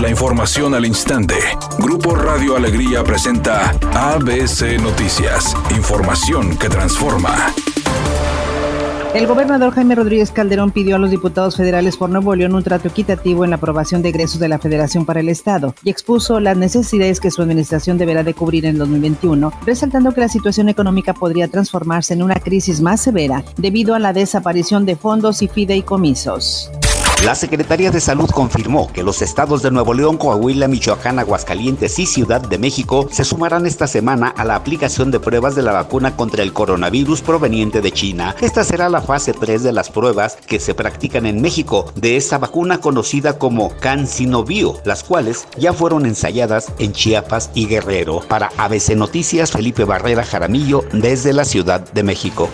La información al instante. Grupo Radio Alegría presenta ABC Noticias. Información que transforma. El gobernador Jaime Rodríguez Calderón pidió a los diputados federales por Nuevo León un trato equitativo en la aprobación de egresos de la Federación para el Estado y expuso las necesidades que su administración deberá de cubrir en 2021, resaltando que la situación económica podría transformarse en una crisis más severa debido a la desaparición de fondos y fideicomisos. La Secretaría de Salud confirmó que los estados de Nuevo León, Coahuila, Michoacán, Aguascalientes y Ciudad de México se sumarán esta semana a la aplicación de pruebas de la vacuna contra el coronavirus proveniente de China. Esta será la fase 3 de las pruebas que se practican en México de esta vacuna conocida como CanSinoBio, las cuales ya fueron ensayadas en Chiapas y Guerrero. Para ABC Noticias, Felipe Barrera Jaramillo desde la Ciudad de México.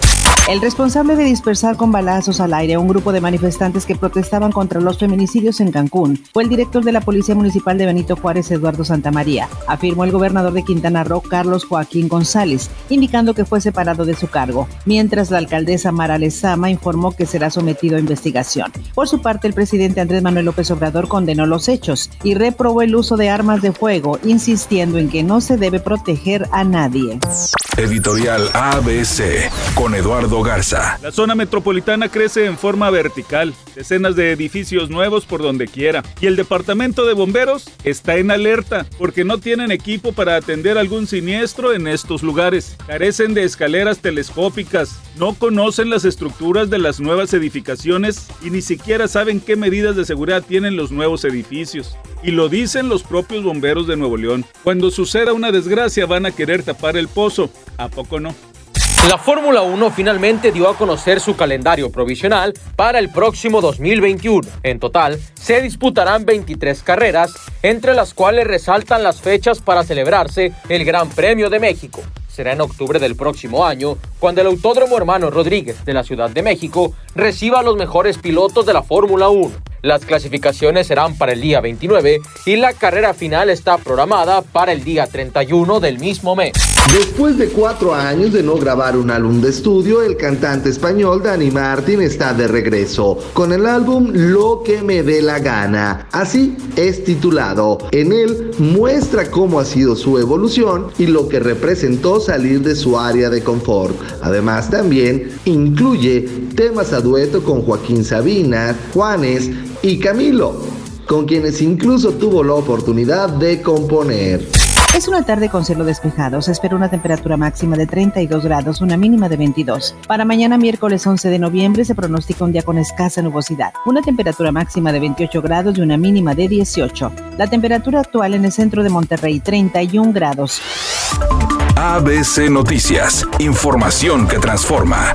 El responsable de dispersar con balazos al aire a un grupo de manifestantes que protestaban contra los feminicidios en Cancún fue el director de la Policía Municipal de Benito Juárez, Eduardo Santamaría, afirmó el gobernador de Quintana Roo, Carlos Joaquín González, indicando que fue separado de su cargo, mientras la alcaldesa Mara Lezama informó que será sometido a investigación. Por su parte, el presidente Andrés Manuel López Obrador condenó los hechos y reprobó el uso de armas de fuego, insistiendo en que no se debe proteger a nadie. Editorial ABC con Eduardo Garza. La zona metropolitana crece en forma vertical, decenas de edificios nuevos por donde quiera. Y el departamento de bomberos está en alerta porque no tienen equipo para atender algún siniestro en estos lugares. Carecen de escaleras telescópicas, no conocen las estructuras de las nuevas edificaciones y ni siquiera saben qué medidas de seguridad tienen los nuevos edificios. Y lo dicen los propios bomberos de Nuevo León. Cuando suceda una desgracia van a querer tapar el pozo ¿A poco no? La Fórmula 1 finalmente dio a conocer su calendario provisional para el próximo 2021. En total, se disputarán 23 carreras, entre las cuales resaltan las fechas para celebrarse el Gran Premio de México. Será en octubre del próximo año, cuando el Autódromo Hermano Rodríguez de la Ciudad de México reciba a los mejores pilotos de la Fórmula 1. Las clasificaciones serán para el día 29 y la carrera final está programada para el día 31 del mismo mes. Después de cuatro años de no grabar un álbum de estudio, el cantante español Dani Martin está de regreso con el álbum Lo que me dé la gana. Así es titulado. En él muestra cómo ha sido su evolución y lo que representó salir de su área de confort. Además también incluye temas a dueto con Joaquín Sabina, Juanes y Camilo, con quienes incluso tuvo la oportunidad de componer. Es una tarde con cielo despejado. Se espera una temperatura máxima de 32 grados, una mínima de 22. Para mañana miércoles 11 de noviembre se pronostica un día con escasa nubosidad. Una temperatura máxima de 28 grados y una mínima de 18. La temperatura actual en el centro de Monterrey 31 grados. ABC Noticias. Información que transforma.